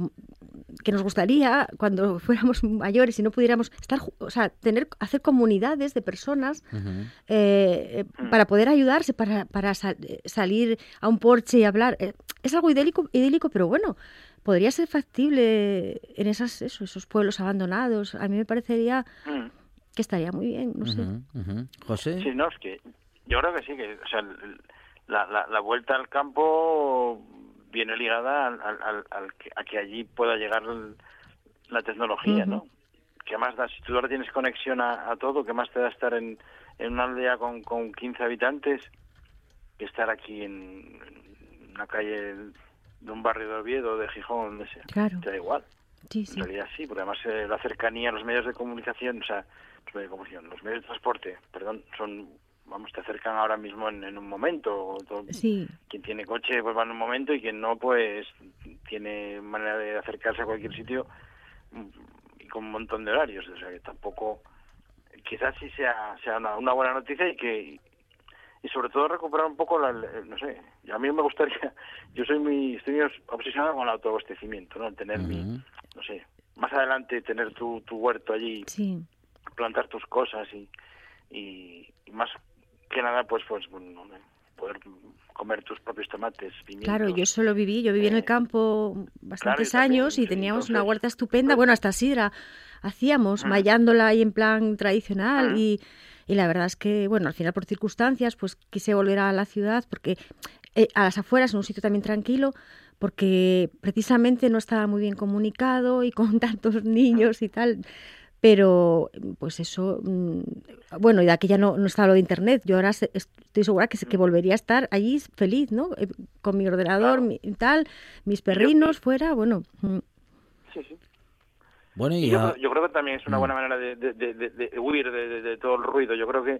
que nos gustaría cuando fuéramos mayores y no pudiéramos estar, o sea, tener, hacer comunidades de personas eh, eh, para poder ayudarse, para, para sal- eh, salir a un porche y hablar. Eh, es algo idílico, idílico, pero bueno, podría ser factible en esas, eso, esos pueblos abandonados. A mí me parecería Mm. que estaría muy bien, no sé. José. Sí, no, es que yo creo que sí, que o sea, la, la, la vuelta al campo viene ligada al, al, al- al que, a que allí pueda llegar el- la tecnología, ¿no? Que más da, si tú ahora tienes conexión a, a todo, que más te da estar en, en una aldea con, con 15 habitantes que estar aquí en, en una calle de un barrio de Oviedo, de Gijón, donde sea. Claro. Te da igual. Sí, En sí. realidad sí, porque además eh, la cercanía a los medios de comunicación, o sea, los medios de comunicación, los medios de transporte, perdón, son, vamos, te acercan ahora mismo en, en un momento. todo- Sí, Quien tiene coche, pues va en un momento y quien no, pues tiene manera de acercarse a cualquier sitio mm, y con un montón de horarios. O sea, que tampoco quizás sí sea, sea una, una buena noticia y que y sobre todo recuperar un poco la, el- no sé a mí me gustaría yo soy muy estoy muy obsesionado con el autoabastecimiento no el tener mi no sé más adelante tener tu, tu huerto allí Sí. plantar tus cosas y, y, y más que nada pues pues bueno, poder comer tus propios tomates pimientos Claro, yo eso lo viví. Yo viví en el Eh, campo bastantes también, años y teníamos una huerta estupenda. Bueno, hasta sidra hacíamos, Mm. mallándola ahí en plan tradicional Mm. y, y la verdad es que, bueno, al final por circunstancias, pues quise volver a la ciudad porque eh, a las afueras, en un sitio también tranquilo, porque precisamente no estaba muy bien comunicado y con tantos niños y tal. Pero, pues eso, mm, bueno, y de aquí ya no, no estaba lo de internet. Yo ahora se- estoy segura que, se- que volvería a estar allí feliz, ¿no? Eh, Con mi ordenador, Claro. mi, tal, mis perrinos fuera, bueno. mm, sí sí Bueno, Y y yo, yo creo que también es una Mm. buena manera de, de- de- de- de huir de, de- de todo el ruido. Yo creo que,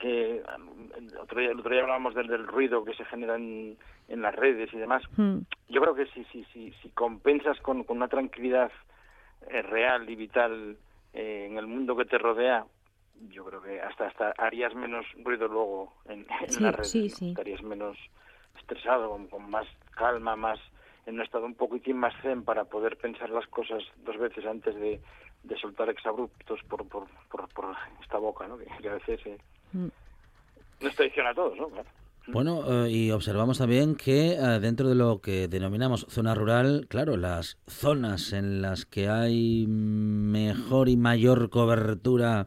que el, otro día, el otro día hablábamos del, del ruido que se genera en, en las redes y demás. mm, Yo creo que si, si, si, si compensas con, con una tranquilidad eh, real y vital eh, en el mundo que te rodea, yo creo que hasta hasta harías menos ruido luego en, en Sí, las redes. sí, sí. Estarías menos estresado, con, con más calma, más en un estado un poquitín más zen para poder pensar las cosas dos veces antes de, de soltar exabruptos por, por, por, por esta boca, ¿no? Que, que a veces eh, mm. nos traiciona a todos, ¿no? Claro. Bueno, eh, y observamos también que eh, dentro de lo que denominamos zona rural, claro, las zonas en las que hay mejor y mayor cobertura,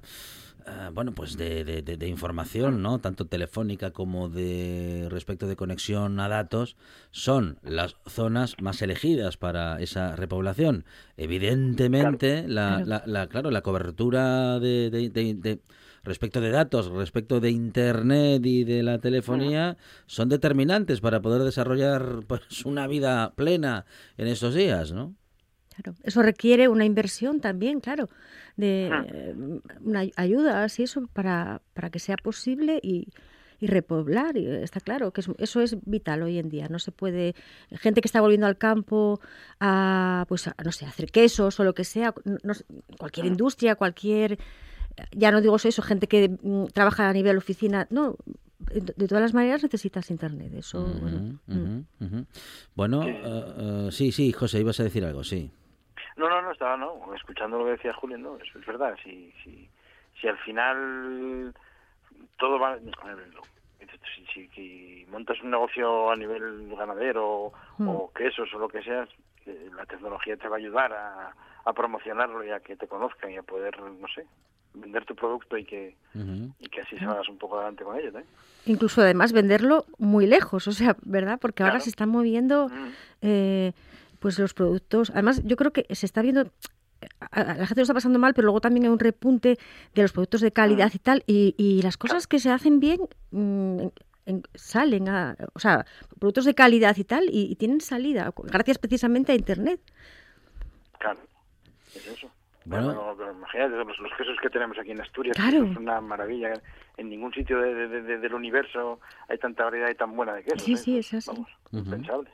eh, bueno, pues de, de- información, ¿no? Tanto telefónica como de respecto de conexión a datos, son las zonas más elegidas para esa repoblación. Evidentemente, la, Claro. la- la- claro, la cobertura de- respecto de datos, respecto de internet y de la telefonía, son determinantes para poder desarrollar pues una vida plena en estos días, ¿no? Claro, eso requiere una inversión también, claro, de eh, una ay- ayuda, así eso, para, para que sea posible y, y repoblar. y está claro que es- eso es vital hoy en día. No se puede, gente que está volviendo al campo a, pues, a, no sé, a hacer quesos o lo que sea, no- cualquier industria, cualquier, ya no digo eso, gente que mm, trabaja a nivel oficina, no. De todas las maneras necesitas internet, eso. bueno, mm. Bueno, eh, eh, sí, sí, José, ibas a decir algo, sí. No, no, no, estaba, no, escuchando lo que decía Julio, no, es, es verdad, si, si, si al final todo va, a ver, lo- si, si, si montas un negocio a nivel ganadero Mm. o quesos o lo que sea, eh, la tecnología te va a ayudar a, a promocionarlo y a que te conozcan y a poder, no sé, vender tu producto y que, y que así salgas un poco adelante con ello, ¿eh? Incluso además venderlo muy lejos, o sea, ¿verdad? Porque ahora se están moviendo eh, pues los productos. Además, yo creo que se está viendo, a- la gente lo está pasando mal, pero luego también hay un repunte de los productos de calidad y tal, y, y las cosas que se hacen bien mm, en- en- salen, a, o sea, productos de calidad y tal, y, y tienen salida, gracias precisamente a Internet. Claro, es eso. Bueno. Bueno, imagínate los, los quesos que tenemos aquí en Asturias, Claro. es una maravilla. En ningún sitio de- de- de- del universo hay tanta variedad y tan buena de quesos. Sí, ¿eh? sí, es así. Vamos, impensable.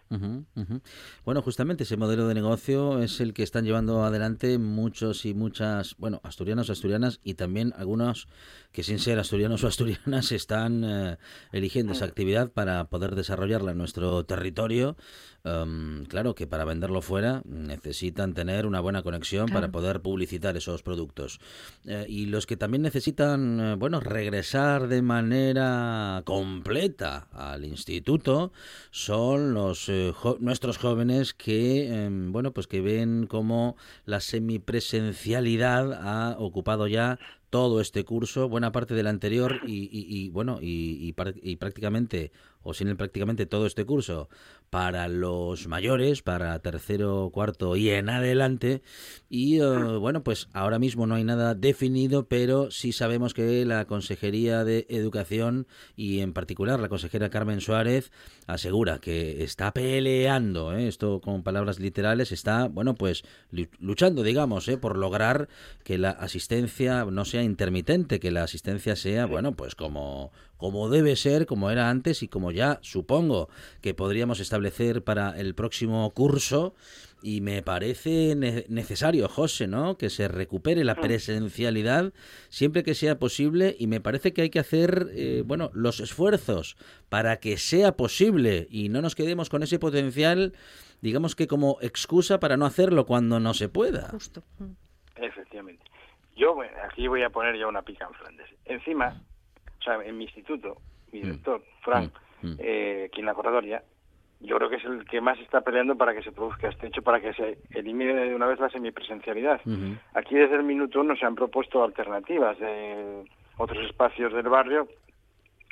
Bueno, justamente ese modelo de negocio es el que están llevando adelante muchos y muchas, bueno, asturianos, asturianas y también algunos que sin ser asturianos o asturianas están eh, eligiendo esa actividad para poder desarrollarla en nuestro territorio. Em, claro que para venderlo fuera necesitan tener una buena conexión para poder publicitar esos productos. Eh, y los que también necesitan, eh, bueno, regresar de manera completa al instituto son los eh, nuestros jóvenes que, em, bueno, pues que ven como la semipresencialidad ha ocupado ya todo este curso, buena parte del anterior y, y- y, bueno, y, prácticamente, o sin el prácticamente todo este curso, para los mayores, para tercero, cuarto y en adelante. Y eh, bueno, pues ahora mismo no hay nada definido, pero sí sabemos que la Consejería de Educación y en particular la consejera Carmen Suárez asegura que está peleando, ¿eh? esto con palabras literales, está, bueno, pues lu- luchando, digamos, ¿eh? por lograr que la asistencia no sea sea intermitente, que la asistencia sea, bueno, pues como, como debe ser, como era antes y como ya supongo que podríamos establecer para el próximo curso. Y me parece necesario, José, ¿no? Que se recupere la presencialidad siempre que sea posible y me parece que hay que hacer, eh, bueno, los esfuerzos para que sea posible y no nos quedemos con ese potencial, digamos que como excusa para no hacerlo cuando no se pueda. Justo. Efectivamente. Yo aquí voy a poner ya una pica en Flandes. Encima, o sea, en mi instituto, mi mm. director, Frank, mm. Mm. eh, aquí en la corredoria, yo creo que es el que más está peleando para que se produzca este hecho, para que se elimine de una vez la semipresencialidad. Aquí desde el minuto uno se han propuesto alternativas de otros espacios del barrio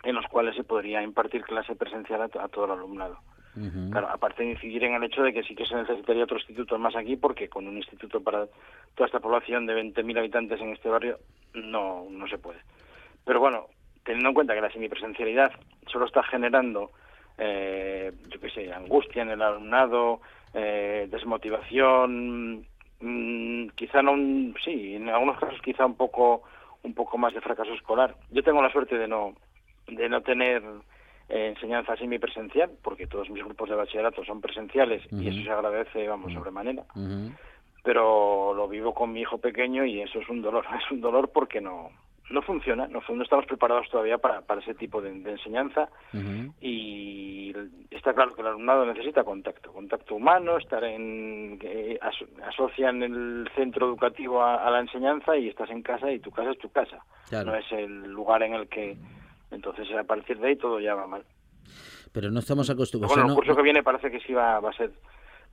en los cuales se podría impartir clase presencial a, todo el alumnado. Claro, aparte de incidir en el hecho de que sí que se necesitaría otro instituto más aquí, porque con un instituto para toda esta población de 20.000 habitantes en este barrio no, no se puede. Pero bueno, teniendo en cuenta que la semipresencialidad solo está generando, eh, yo qué sé, angustia en el alumnado, eh, desmotivación, mm, quizá no, sí, en algunos casos quizá un poco, un poco más de fracaso escolar. Yo tengo la suerte de no, de no tener eh, enseñanza semipresencial, porque todos mis grupos de bachillerato son presenciales y eso se agradece, vamos, sobremanera. Pero lo vivo con mi hijo pequeño y eso es un dolor, es un dolor porque no, no funciona, no, no estamos preparados todavía para, para ese tipo de, enseñanza y está claro que el alumnado necesita contacto, contacto humano, estar en, eh, asocian el centro educativo a, la enseñanza y estás en casa y tu casa es tu casa, no es el lugar en el que entonces, a partir de ahí todo ya va mal. Pero no estamos acostumbrados. Bueno, el curso que viene parece que sí va, va a ser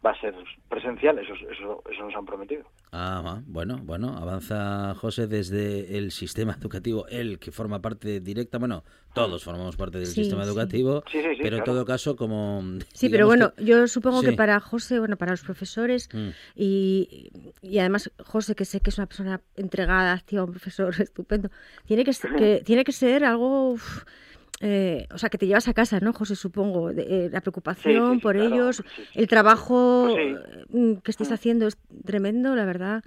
va a ser presencial, eso, eso, eso nos han prometido. Ah, bueno, bueno, avanza José desde el sistema educativo, él que forma parte directa, bueno, todos formamos parte del sistema educativo, pero en todo caso como... Sí, pero bueno, yo supongo que para José, bueno, para los profesores mm. y, y además José, que sé que es una persona entregada, activa, un profesor estupendo, tiene que, que, tiene que ser algo... Eh, o sea, que te llevas a casa, ¿no, José? Supongo, eh, la preocupación por ellos, el trabajo pues mm, que estés mm. haciendo es tremendo, la verdad.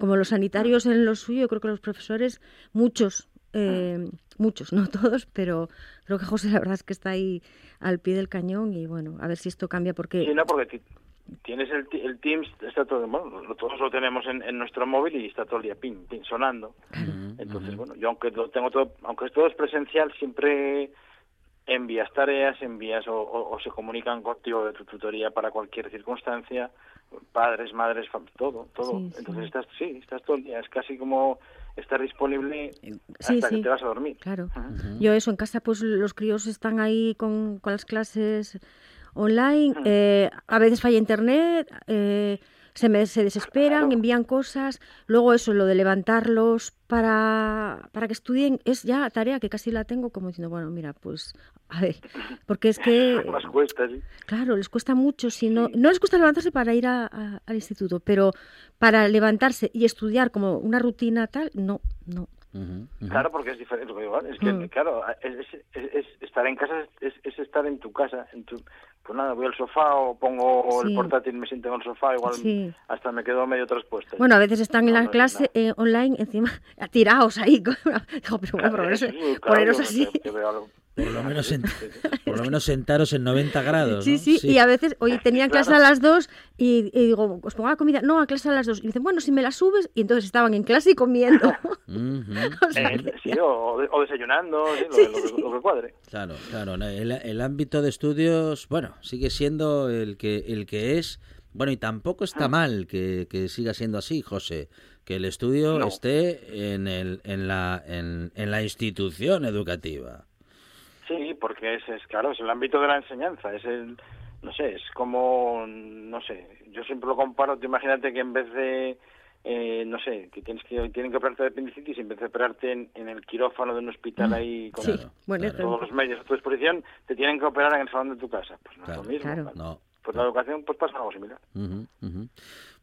Como los sanitarios en lo suyo, creo que los profesores, muchos, eh, muchos, no todos, pero creo que José la verdad es que está ahí al pie del cañón y bueno, a ver si esto cambia porque... Sí, no, porque tienes el, el Teams, está todo, bueno, todos lo tenemos en, en, nuestro móvil y está todo el día pin, pin sonando. Entonces, bueno, yo aunque lo tengo todo, aunque todo es presencial, siempre envías tareas, envías o, se comunican contigo de tu tutoría para cualquier circunstancia, padres, madres, todo, todo. Entonces estás, sí, estás todo el día, es casi como estar disponible hasta que te vas a dormir. Claro. Yo eso, en casa pues los críos están ahí con, con las clases online, eh, a veces falla internet, eh, se, me, se desesperan, envían cosas, luego eso, lo de levantarlos para, para que estudien, es ya tarea que casi la tengo como diciendo, bueno, mira, pues a ver, porque es que... cuesta, Claro, les cuesta mucho, si no, no les cuesta levantarse para ir al instituto, pero para levantarse y estudiar como una rutina tal, no, no. Claro, porque es diferente. Es que, mm. claro, es, estar en casa es, estar en tu casa. En tu, pues nada, voy al sofá o pongo el portátil y me siento en el sofá, igual hasta me quedo medio traspuesto. Bueno, a veces están en la clase eh, online encima tirados ahí. Digo, pero bueno, poneros, así. Por lo, menos por lo menos sentaros en 90 grados. Sí, sí, y a veces, oye, tenían clase a las 2 y, digo, ¿os pongo la comida? No, a clase a las 2. Y dicen, bueno, si me la subes. Y entonces estaban en clase y comiendo. Eh, sí, o, desayunando, lo, que cuadre. Claro, claro. El, el, ámbito de estudios, bueno, sigue siendo el que, el que es. Bueno, y tampoco está mal que, que siga siendo así, José que el estudio esté en, el, en, la, en, en la institución educativa. Sí, porque es, es, claro, es el ámbito de la enseñanza, es el, no sé, es como, no sé, yo siempre lo comparo, te imagínate que en vez de, eh, no sé, que tienes que tienen que operarte de apendicitis y en vez de operarte en, en el quirófano de un hospital mm, ahí con todos los medios a tu disposición, te tienen que operar en el salón de tu casa. Pues no es lo mismo. No. Pues la educación pues pasa algo similar.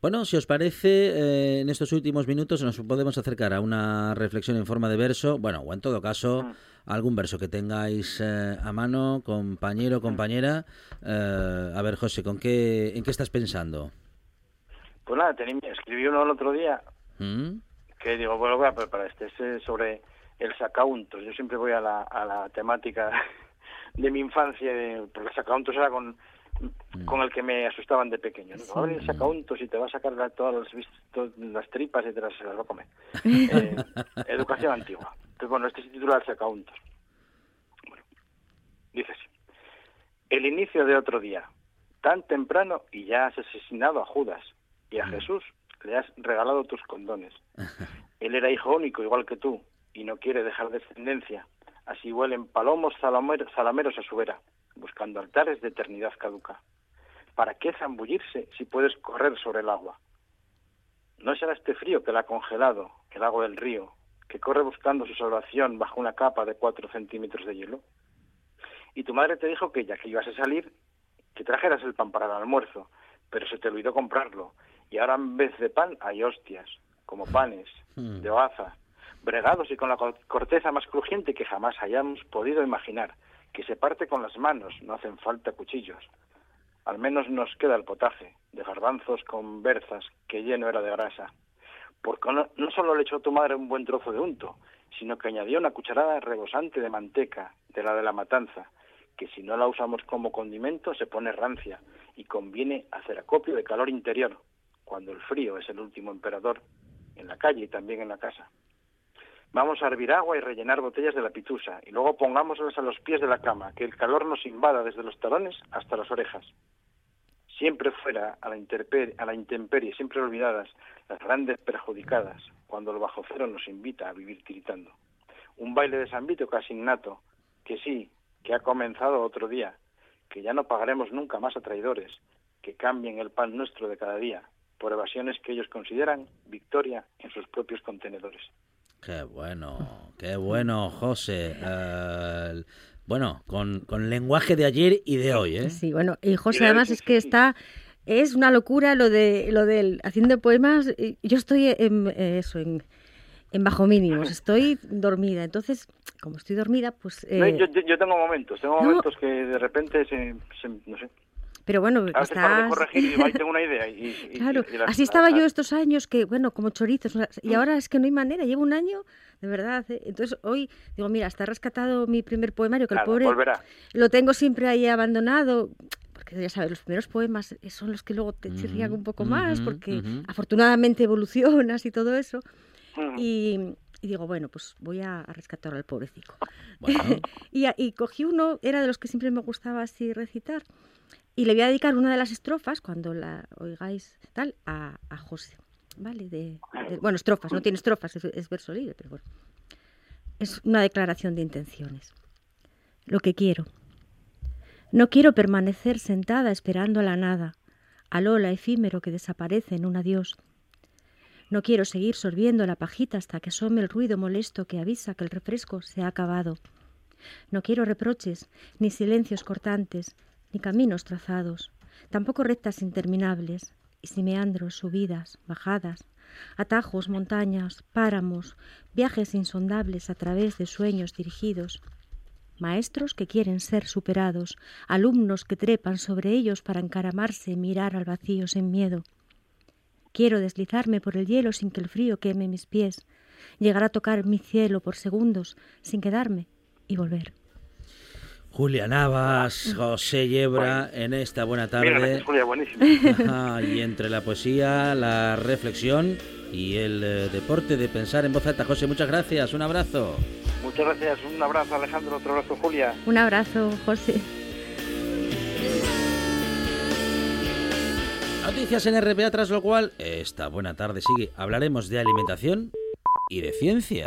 Bueno, si os parece, eh, en estos últimos minutos nos podemos acercar a una reflexión en forma de verso, bueno, o en todo caso, algún verso que tengáis eh, a mano, compañero, compañera. Eh, a ver, José, ¿con qué, ¿en qué estás pensando? Pues nada, escribí uno el otro día, ¿Mm? que digo, bueno, voy a preparar este, este es sobre el sacauntos. Yo siempre voy a la, a la temática de mi infancia, de- porque el sacauntos era con, con el que me asustaban de pequeño. ¿no? Va a venir el sacauntos y te va a sacar la- todas las, todas las tripas y te las, las va a comer. Eh, educación antigua. Entonces, bueno, este se titula El sacauntos. Bueno, dice así. El inicio de otro día, tan temprano y ya has asesinado a Judas y a Jesús le has regalado tus condones. Él era hijo único igual que tú y no quiere dejar descendencia. Así huelen palomos zalameros a su vera, buscando altares de eternidad caduca. ¿Para qué zambullirse si puedes correr sobre el agua? ¿No será este frío que la ha congelado, el agua del río, que corre buscando su salvación bajo una capa de cuatro centímetros de hielo? Y tu madre te dijo que ya que ibas a salir, que trajeras el pan para el almuerzo, pero se te olvidó comprarlo. Y ahora en vez de pan hay hostias, como panes, de hogaza, bregados y con la co- corteza más crujiente que jamás hayamos podido imaginar, que se parte con las manos, no hacen falta cuchillos. Al menos nos queda el potaje, de garbanzos con berzas, que lleno era de grasa. Porque no, no solo le echó tu madre un buen trozo de unto, sino que añadió una cucharada rebosante de manteca, de la de la matanza, que si no la usamos como condimento se pone rancia y conviene hacer acopio de calor interior, cuando el frío es el último emperador, en la calle y también en la casa. Vamos a hervir agua y rellenar botellas de la pitusa y luego pongámoslas a los pies de la cama, que el calor nos invada desde los talones hasta las orejas. Siempre fuera a la, intemperie, siempre olvidadas, las grandes perjudicadas, cuando el bajo cero nos invita a vivir tiritando. Un baile de San Vito casi innato, que sí, que ha comenzado otro día, que ya no pagaremos nunca más a traidores, que cambien el pan nuestro de cada día por evasiones que ellos consideran victoria en sus propios contenedores. Qué bueno, qué bueno, José. Eh, bueno, con, con lenguaje de ayer y de hoy, ¿eh? Sí, bueno, y José además es que sí. está es una locura lo de lo del haciendo poemas. Yo estoy en eh, eso en, en bajo mínimos, estoy dormida. Entonces, como estoy dormida, pues No, eh, yo, yo- yo tengo momentos, tengo no. momentos que de repente se, se- no sé, pero bueno, a veces paro de estás corregir y tengo una idea y, y- Claro, y las- así estaba las- yo estos años que, bueno, como chorizos, sea, Mm. y ahora es que no hay manera, llevo un año, de verdad. ¿eh? Entonces hoy digo, mira, está rescatado mi primer poemario, que Nada, el pobre volverá. lo tengo siempre ahí abandonado, porque ya sabes, los primeros poemas son los que luego te chirrían Ujú, un poco más, porque afortunadamente evolucionas y todo eso. Mm. Y, y digo, bueno, pues voy a, a rescatar al pobrecito. Bueno, Y, y cogí uno, era de los que siempre me gustaba así recitar, y le voy a dedicar una de las estrofas, cuando la oigáis tal, a, José. ¿Vale? De- bueno, estrofas, no tiene estrofas, es, es verso libre, pero bueno. Es una declaración de intenciones. Lo que quiero. No quiero permanecer sentada esperando a la nada, al ola efímero que desaparece en un adiós. No quiero seguir sorbiendo la pajita hasta que asome el ruido molesto que avisa que el refresco se ha acabado. No quiero reproches, ni silencios cortantes, ni caminos trazados, tampoco rectas interminables, y si meandros, subidas, bajadas, atajos, montañas, páramos, viajes insondables a través de sueños dirigidos, maestros que quieren ser superados, alumnos que trepan sobre ellos para encaramarse y mirar al vacío sin miedo. Quiero deslizarme por el hielo sin que el frío queme mis pies, llegar a tocar mi cielo por segundos sin quedarme y volver. Julia Navas, José Yebra, en esta buena tarde. gracias, Julia, y entre la poesía, la reflexión y el eh, deporte de pensar en voz alta. José, muchas gracias, un abrazo. Muchas gracias, un abrazo Alejandro, otro abrazo Julia. Un abrazo, José. Noticias en RPA, tras lo cual, esta buena tarde sigue. Hablaremos de alimentación y de ciencia.